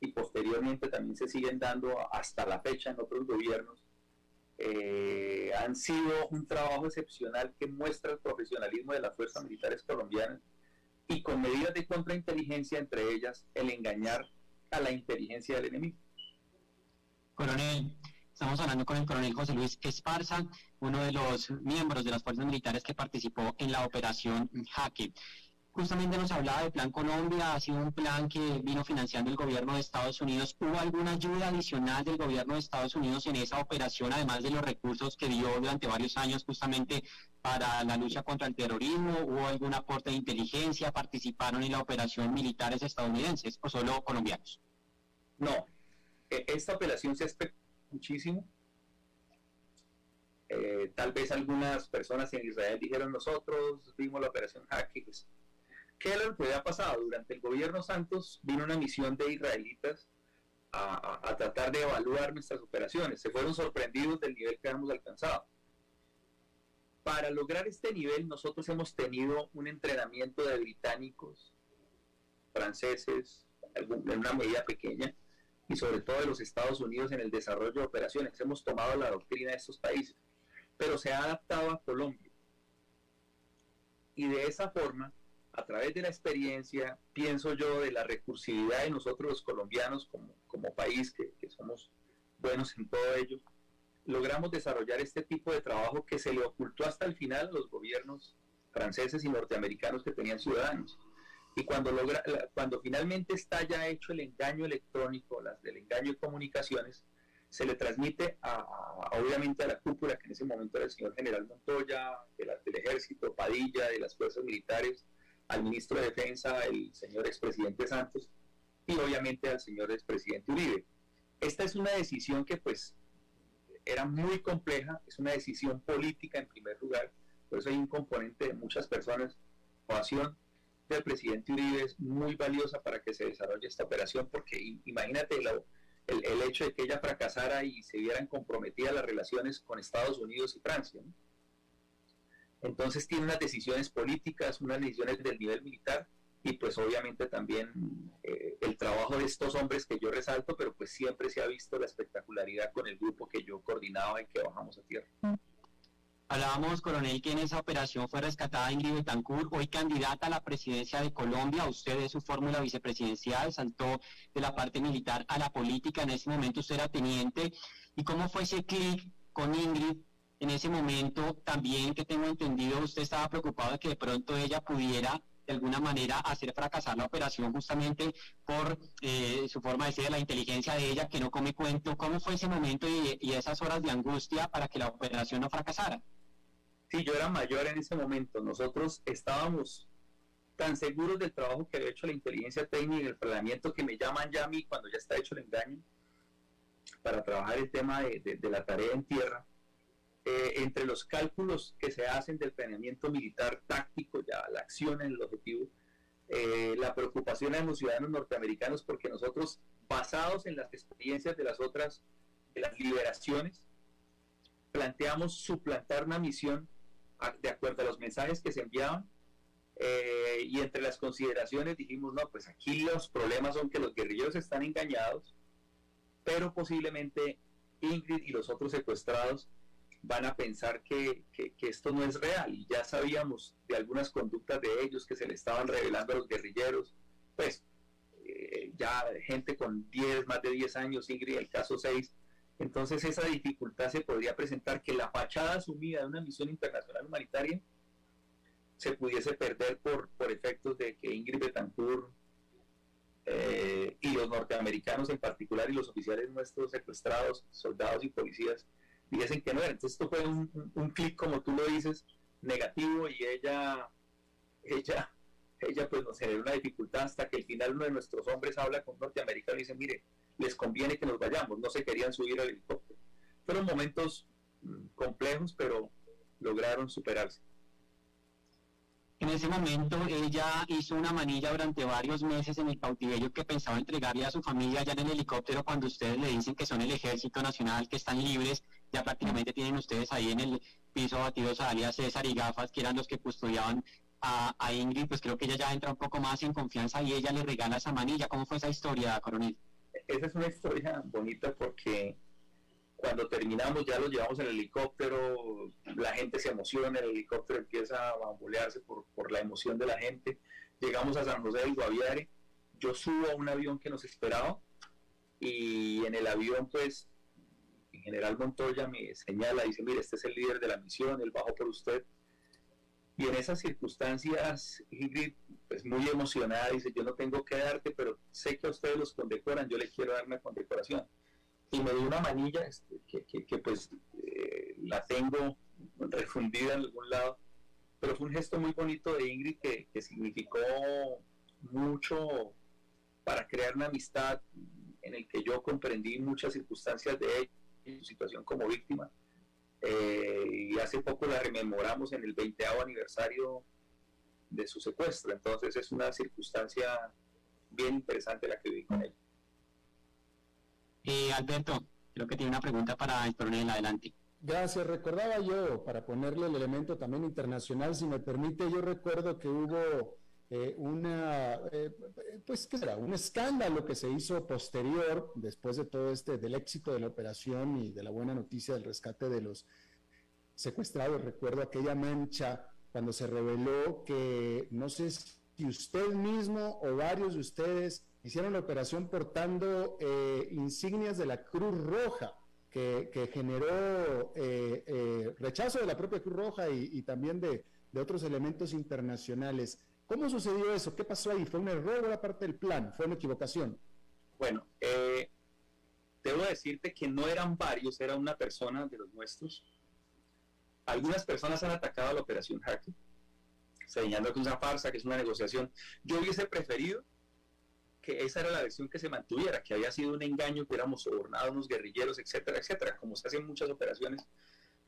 y posteriormente también se siguen dando hasta la fecha en otros gobiernos. eh, han sido un trabajo excepcional que muestra el profesionalismo de las fuerzas militares colombianas y con medidas de contrainteligencia, entre ellas el engañar a la inteligencia del enemigo. Coronel, estamos hablando con el coronel José Luis Esparza, uno de los miembros de las fuerzas militares que participó en la operación Jaque justamente nos hablaba del Plan Colombia, ha sido un plan que vino financiando el gobierno de Estados Unidos. ¿Hubo alguna ayuda adicional del gobierno de Estados Unidos en esa operación, además de los recursos que dio durante varios años justamente para la lucha contra el terrorismo? ¿Hubo algún aporte de inteligencia? ¿Participaron en la operación militares estadounidenses o solo colombianos? No, e, esta operación se espera muchísimo. Eh, tal vez algunas personas en Israel dijeron nosotros vimos la operación pues, ¿Qué era lo que había pasado? Durante el gobierno Santos vino una misión de israelitas a, tratar de evaluar nuestras operaciones. Se fueron sorprendidos del nivel que habíamos alcanzado. Para lograr este nivel nosotros hemos tenido un entrenamiento de británicos, franceses, en una medida pequeña, y sobre todo de los Estados Unidos en el desarrollo de operaciones. Hemos tomado la doctrina de estos países, pero se ha adaptado a Colombia. Y de esa forma a través de la experiencia, pienso yo, de la recursividad de nosotros los colombianos como, como país, que, somos buenos en todo ello, logramos desarrollar este tipo de trabajo que se le ocultó hasta el final a los gobiernos franceses y norteamericanos que tenían ciudadanos. Y cuando, logra, cuando finalmente está ya hecho el engaño electrónico, las, del engaño de comunicaciones, se le transmite a, obviamente a la cúpula, que en ese momento era el señor general Montoya, del ejército, Padilla, de las fuerzas militares, al ministro de Defensa, el señor expresidente Santos, y obviamente al señor expresidente Uribe. Esta es una decisión que pues era muy compleja, es una decisión política en primer lugar, por eso hay un componente de muchas personas, la acción del presidente Uribe es muy valiosa para que se desarrolle esta operación, porque imagínate el, hecho de que ella fracasara y se vieran comprometidas las relaciones con Estados Unidos y Francia. Entonces tiene unas decisiones políticas, unas decisiones del nivel militar y pues obviamente también eh, el trabajo de estos hombres que yo resalto, pero pues siempre se ha visto la espectacularidad con el grupo que yo coordinaba y que bajamos a tierra. Hablábamos, coronel, que en esa operación fue rescatada Ingrid Betancourt, hoy candidata a la presidencia de Colombia. Usted de su fórmula vicepresidencial saltó de la parte militar a la política. En ese momento usted era teniente. ¿Y cómo fue ese clic con Ingrid en ese momento también que tengo entendido usted estaba preocupado de que de pronto ella pudiera de alguna manera hacer fracasar la operación justamente por eh, su forma de ser, la inteligencia de ella que no come cuento. ¿Cómo fue ese momento y, y, esas horas de angustia para que la operación no fracasara? Sí, yo era mayor en ese momento. Nosotros estábamos tan seguros del trabajo que había hecho la inteligencia técnica y el planeamiento que me llaman ya a mí cuando ya está hecho el engaño para trabajar el tema de, de la tarea en tierra eh, entre los cálculos que se hacen del planeamiento militar táctico, ya la acción en el objetivo, eh, la preocupación de los ciudadanos norteamericanos, porque nosotros, basados en las experiencias de las otras, de las liberaciones, planteamos suplantar una misión de acuerdo a los mensajes que se enviaban, eh, y entre las consideraciones dijimos, no, pues aquí los problemas son que los guerrilleros están engañados, pero posiblemente Ingrid y los otros secuestrados van a pensar que, esto no es real. Y ya sabíamos de algunas conductas de ellos que se le estaban revelando a los guerrilleros. Pues eh, ya gente con 10, más de 10 años, Ingrid, el caso 6. Entonces esa dificultad se podría presentar que la fachada asumida de una misión internacional humanitaria se pudiese perder por, por efectos de que Ingrid Betancourt eh, y los norteamericanos en particular y los oficiales nuestros secuestrados, soldados y policías, dicen que no era. Entonces esto fue un, un, clic, como tú lo dices, negativo y ella, ella, ella pues nos generó una dificultad hasta que al final uno de nuestros hombres habla con norteamericano y dice, mire, les conviene que nos vayamos, no se querían subir al helicóptero. Fueron momentos mm, complejos, pero lograron superarse. En ese momento ella hizo una manilla durante varios meses en el cautiverio que pensaba entregarle a su familia ya en el helicóptero cuando ustedes le dicen que son el ejército nacional, que están libres, ya prácticamente tienen ustedes ahí en el piso batidos a César y Gafas, que eran los que custodiaban a, a, Ingrid, pues creo que ella ya entra un poco más en confianza y ella le regala esa manilla. ¿Cómo fue esa historia, coronel? Esa es una historia bonita porque Cuando terminamos ya lo llevamos en el helicóptero, la gente se emociona, el helicóptero empieza a bambolearse por, por la emoción de la gente. Llegamos a San José del Guaviare, yo subo a un avión que nos esperaba y en el avión pues en general Montoya me señala, dice, mire, este es el líder de la misión, él bajó por usted. Y en esas circunstancias, Ingrid, pues muy emocionada, dice, yo no tengo que darte, pero sé que a ustedes los condecoran, yo les quiero dar una condecoración. Y me dio una manilla este, que, pues eh, la tengo refundida en algún lado, pero fue un gesto muy bonito de Ingrid que, que significó mucho para crear una amistad en el que yo comprendí muchas circunstancias de ella su situación como víctima. Eh, y hace poco la rememoramos en el 20 aniversario de su secuestro. Entonces es una circunstancia bien interesante la que viví con ella. Eh, Alberto, creo que tiene una pregunta para el coronel. Adelante. Gracias. Recordaba yo, para ponerle el elemento también internacional, si me permite, yo recuerdo que hubo eh, una, eh, pues, ¿qué será? Un escándalo que se hizo posterior, después de todo este, del éxito de la operación y de la buena noticia del rescate de los secuestrados. Recuerdo aquella mancha cuando se reveló que, no sé si usted mismo o varios de ustedes hicieron la operación portando eh, insignias de la Cruz Roja. Que, generó rechazo de la propia Cruz Roja y, también de, de otros elementos internacionales. ¿Cómo sucedió eso? ¿Qué pasó ahí? ¿Fue un error o la parte del plan? ¿Fue una equivocación? Bueno, eh, debo decirte que no eran varios, era una persona de los nuestros. Algunas personas han atacado a la operación Hacker, señalando que es una farsa, que es una negociación. Yo hubiese preferido que esa era la versión que se mantuviera, que había sido un engaño, que éramos sobornados, unos guerrilleros, etcétera, etcétera, como se hacen muchas operaciones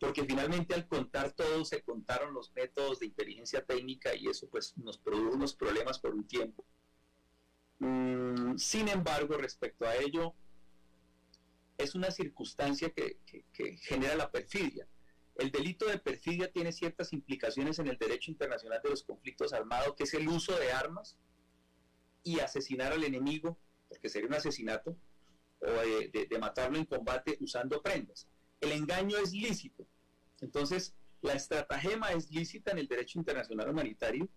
porque finalmente al contar todo se contaron los métodos de inteligencia técnica y eso pues nos produjo unos problemas por un tiempo. Mm, sin embargo, respecto a ello, es una circunstancia que, genera la perfidia. El delito de perfidia tiene ciertas implicaciones en el derecho internacional de los conflictos armados, que es el uso de armas y asesinar al enemigo, porque sería un asesinato, o de matarlo en combate usando prendas. El engaño es lícito. Entonces, la estratagema es lícita en el derecho internacional humanitario.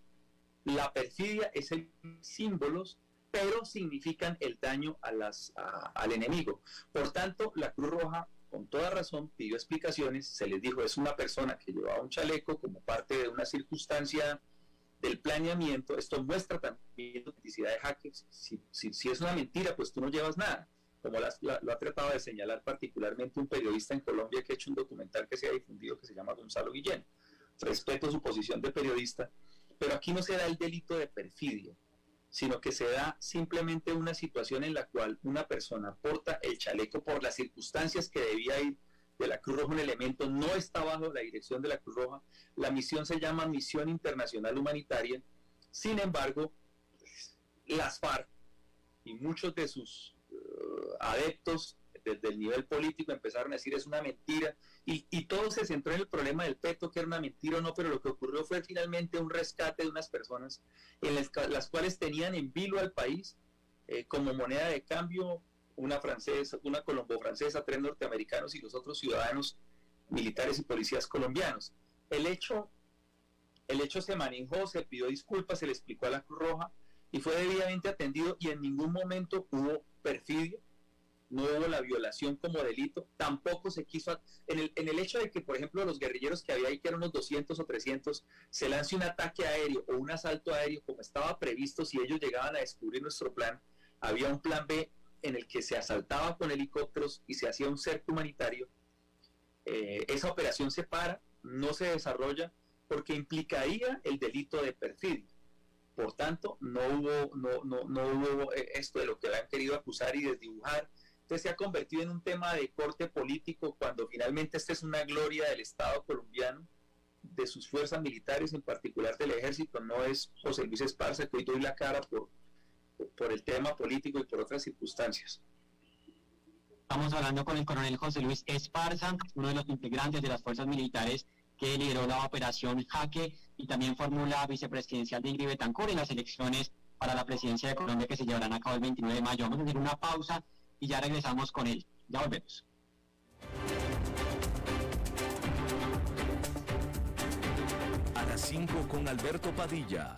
La perfidia es el símbolos, pero significan el daño a las, al enemigo. Por tanto, la Cruz Roja, con toda razón, pidió explicaciones. Se les dijo, es una persona que llevaba un chaleco como parte de una circunstancia del planeamiento. Esto muestra también la autenticidad de hackers. Si, es una mentira, pues tú no llevas nada como lo ha tratado de señalar particularmente un periodista en Colombia que ha hecho un documental que se ha difundido que se llama Gonzalo Guillén. Respeto su posición de periodista, pero aquí no se da el delito de perfidia, sino que se da simplemente una situación en la cual una persona porta el chaleco por las circunstancias que debía ir de la Cruz Roja, un elemento no está bajo la dirección de la Cruz Roja. La misión se llama Misión Internacional Humanitaria. Sin embargo, las FARC y muchos de sus adeptos desde el nivel político empezaron a decir es una mentira y, todo se centró en el problema del peto, que era una mentira o no, pero lo que ocurrió fue finalmente un rescate de unas personas en las, cuales tenían en vilo al país eh, como moneda de cambio una francesa, una colombo-francesa, tres norteamericanos y los otros ciudadanos militares y policías colombianos. El hecho, el hecho se manejó, se pidió disculpas, se le explicó a la Cruz Roja y fue debidamente atendido y en ningún momento hubo perfidia, no hubo la violación como delito, tampoco se quiso, en el, en el hecho de que, por ejemplo, los guerrilleros que había ahí, que eran unos 200 o 300, se lance un ataque aéreo o un asalto aéreo como estaba previsto si ellos llegaban a descubrir nuestro plan, había un plan B en el que se asaltaba con helicópteros y se hacía un cerco humanitario. Eh, esa operación se para, no se desarrolla porque implicaría el delito de perfidia. Por tanto, no hubo, no, no, no hubo eh, esto de lo que le han querido acusar y desdibujar. Entonces se ha convertido en un tema de corte político cuando finalmente esta es una gloria del Estado colombiano, de sus fuerzas militares, en particular del ejército, no es José Luis Esparza, que hoy doy la cara por, por el tema político y por otras circunstancias. Estamos hablando con el coronel José Luis Esparza, uno de los integrantes de las fuerzas militares que lideró la operación Jaque y también formula vicepresidencial de Ingrid Betancourt en las elecciones para la presidencia de Colombia que se llevarán a cabo el 29 de mayo. Vamos a hacer una pausa y ya regresamos con él. Ya volvemos. A las 5 con Alberto Padilla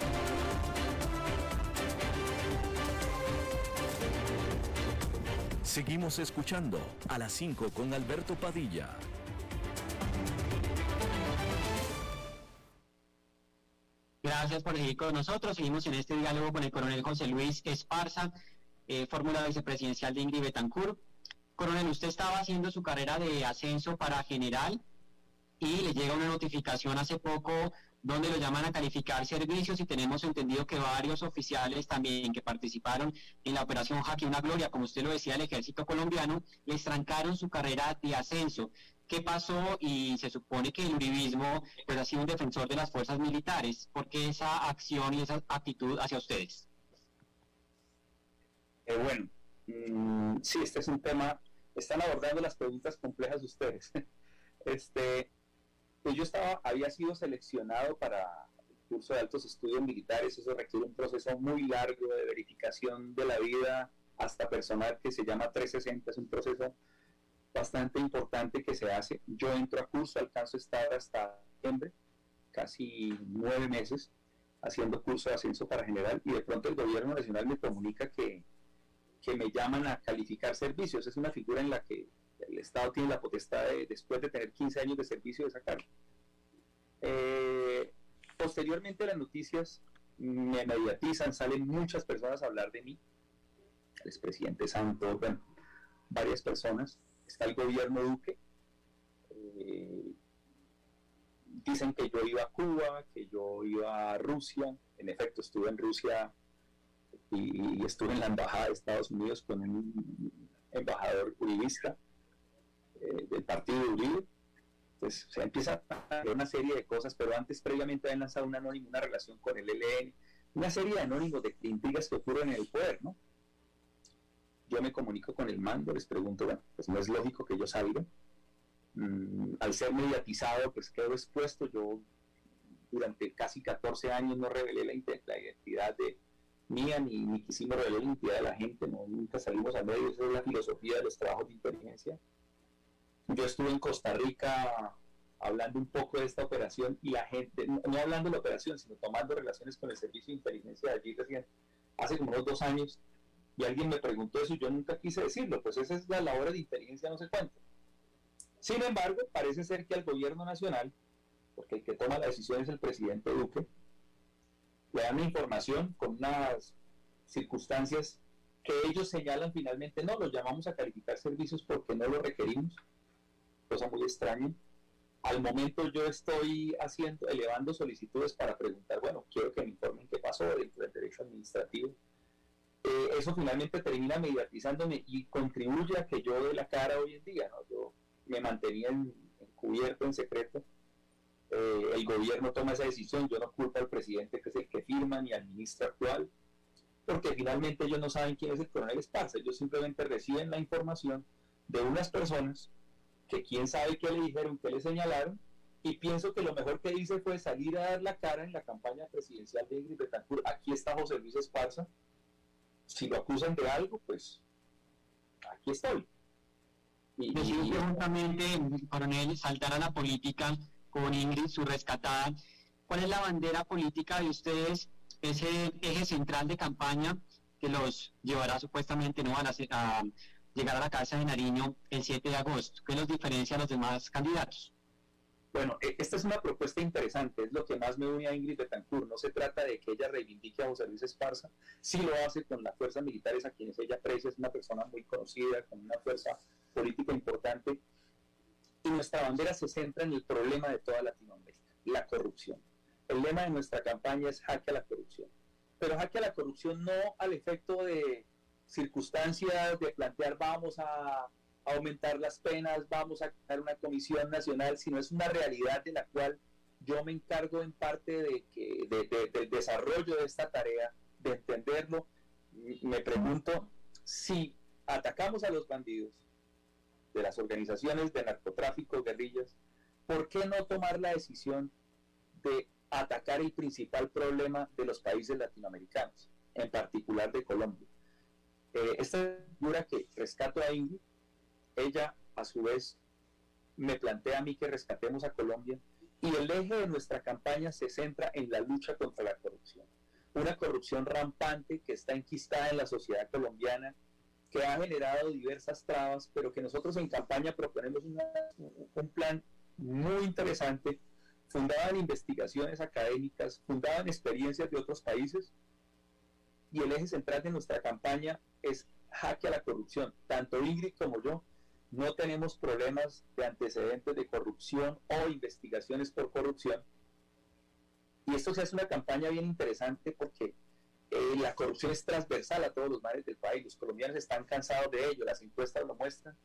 Seguimos escuchando a las 5 con Alberto Padilla. Gracias por seguir con nosotros. Seguimos en este diálogo con el coronel José Luis Esparza, eh, fórmula vicepresidencial de Ingrid Betancourt. Coronel, usted estaba haciendo su carrera de ascenso para general y le llega una notificación hace poco donde lo llaman a calificar servicios y tenemos entendido que varios oficiales también que participaron en la operación Jaque una Gloria, como usted lo decía, el ejército colombiano, les trancaron su carrera de ascenso. ¿Qué pasó? Y se supone que el uribismo pues, ha sido un defensor de las fuerzas militares. ¿Por qué esa acción y esa actitud hacia ustedes? Eh, bueno, mm, sí, este es un tema, están abordando las preguntas complejas de ustedes. *laughs* este, pues yo estaba, había sido seleccionado para el curso de altos estudios militares, eso requiere un proceso muy largo de verificación de la vida hasta personal que se llama 360, es un proceso bastante importante que se hace. Yo entro a curso, alcanzo a estar hasta diciembre, casi nueve meses, haciendo curso de ascenso para general y de pronto el gobierno nacional me comunica que, que me llaman a calificar servicios. Es una figura en la que el Estado tiene la potestad de, después de tener 15 años de servicio, de sacarlo. Eh, posteriormente las noticias me mediatizan, salen muchas personas a hablar de mí, el expresidente Santos, bueno, varias personas, está el gobierno Duque, eh, dicen que yo iba a Cuba, que yo iba a Rusia, en efecto estuve en Rusia y, y estuve en la embajada de Estados Unidos con un embajador uribista, eh, del partido de Uribe, pues se empieza a hacer una serie de cosas, pero antes previamente habían lanzado un anónimo, una relación con el ELN, una serie de anónimos de, intrigas que ocurren en el poder, ¿no? Yo me comunico con el mando, les pregunto, bueno, pues no es lógico que yo salga. Mm, al ser mediatizado, pues quedo expuesto. Yo durante casi 14 años no revelé la, identidad de mía, ni, ni quisimos revelar la identidad de la gente, nunca salimos a medio, esa es la filosofía de los trabajos de inteligencia yo estuve en Costa Rica hablando un poco de esta operación y la gente, no, hablando de la operación, sino tomando relaciones con el servicio de inteligencia de allí recién, hace como unos dos años, y alguien me preguntó eso y yo nunca quise decirlo, pues esa es la labor de inteligencia, no sé cuánto. Sin embargo, parece ser que al gobierno nacional, porque el que toma la decisión es el presidente Duque, le dan información con unas circunstancias que ellos señalan finalmente, no, los llamamos a calificar servicios porque no lo requerimos, cosa muy extraña. Al momento yo estoy haciendo, elevando solicitudes para preguntar, bueno, quiero que me informen qué pasó dentro del derecho administrativo. Eh, eso finalmente termina mediatizándome y contribuye a que yo dé la cara hoy en día, ¿no? Yo me mantenía encubierto, en secreto. Eh, el gobierno toma esa decisión, yo no culpo al presidente que es el que firma, ni al ministro actual, porque finalmente ellos no saben quién es el coronel Esparza, ellos simplemente reciben la información de unas personas que quién sabe qué le dijeron, qué le señalaron, y pienso que lo mejor que hice fue salir a dar la cara en la campaña presidencial de Ingrid Betancourt. Aquí está José Luis Esparza. Si lo acusan de algo, pues aquí estoy. Y, y justamente, coronel, saltar a la política con Ingrid, su rescatada. ¿Cuál es la bandera política de ustedes, ese eje central de campaña que los llevará supuestamente ¿no? a, la, a, llegar a la Casa de Nariño el 7 de agosto. ¿Qué los diferencia a los demás candidatos? Bueno, e, esta es una propuesta interesante, es lo que más me une a Ingrid Betancourt. No se trata de que ella reivindique a José Luis Esparza, sí lo hace con las fuerzas militares a quienes ella aprecia, es una persona muy conocida, con una fuerza política importante. Y nuestra bandera se centra en el problema de toda Latinoamérica, la corrupción. El lema de nuestra campaña es jaque a la corrupción. Pero jaque a la corrupción no al efecto de circunstancias de plantear vamos a aumentar las penas, vamos a crear una comisión nacional, sino es una realidad de la cual yo me encargo en parte de que, del desarrollo de esta tarea, de entenderlo. Me pregunto si atacamos a los bandidos de las organizaciones de narcotráfico, guerrillas, ¿por qué no tomar la decisión de atacar el principal problema de los países latinoamericanos, en particular de Colombia? Eh, esta figura que rescato a Ingrid ella a su vez me plantea a mí que rescatemos a Colombia y el eje de nuestra campaña se centra en la lucha contra la corrupción. Una corrupción rampante que está enquistada en la sociedad colombiana, que ha generado diversas trabas, pero que nosotros en campaña proponemos un plan muy interesante, fundado en investigaciones académicas, fundado en experiencias de otros países, y el eje central de nuestra campaña es jaque a la corrupción. Tanto Ingrid como yo no tenemos problemas de antecedentes de corrupción o investigaciones por corrupción. Y esto se hace una campaña bien interesante porque eh, la corrupción es transversal a todos los mares del país. Los colombianos están cansados de ello, las encuestas lo muestran.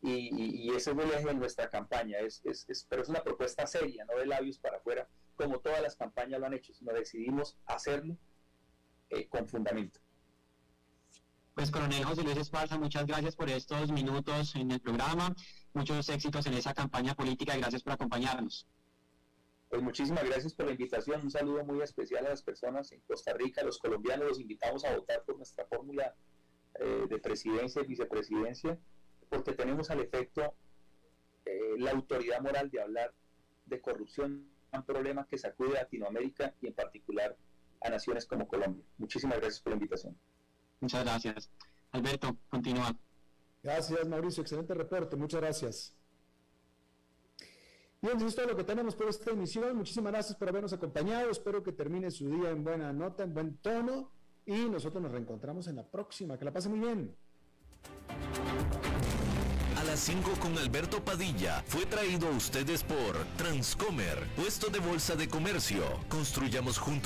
Y, ese es el eje de nuestra campaña. Es, pero es una propuesta seria, no de labios para afuera, como todas las campañas lo han hecho, sino decidimos hacerlo eh, con fundamento. Pues coronel José Luis Esparza, muchas gracias por estos minutos en el programa, muchos éxitos en esa campaña política y gracias por acompañarnos. Pues muchísimas gracias por la invitación, un saludo muy especial a las personas en Costa Rica, los colombianos, los invitamos a votar por nuestra fórmula eh, de presidencia y vicepresidencia, porque tenemos al efecto eh, la autoridad moral de hablar de corrupción, un problema que sacude a Latinoamérica y en particular a naciones como Colombia. Muchísimas gracias por la invitación. Muchas gracias. Alberto, continúa. Gracias, Mauricio. Excelente reporte. Muchas gracias. Bien, eso es todo lo que tenemos por esta emisión. Muchísimas gracias por habernos acompañado. Espero que termine su día en buena nota, en buen tono. Y nosotros nos reencontramos en la próxima. Que la pase muy bien. A las 5 con Alberto Padilla fue traído a ustedes por Transcomer, puesto de bolsa de comercio. Construyamos juntos.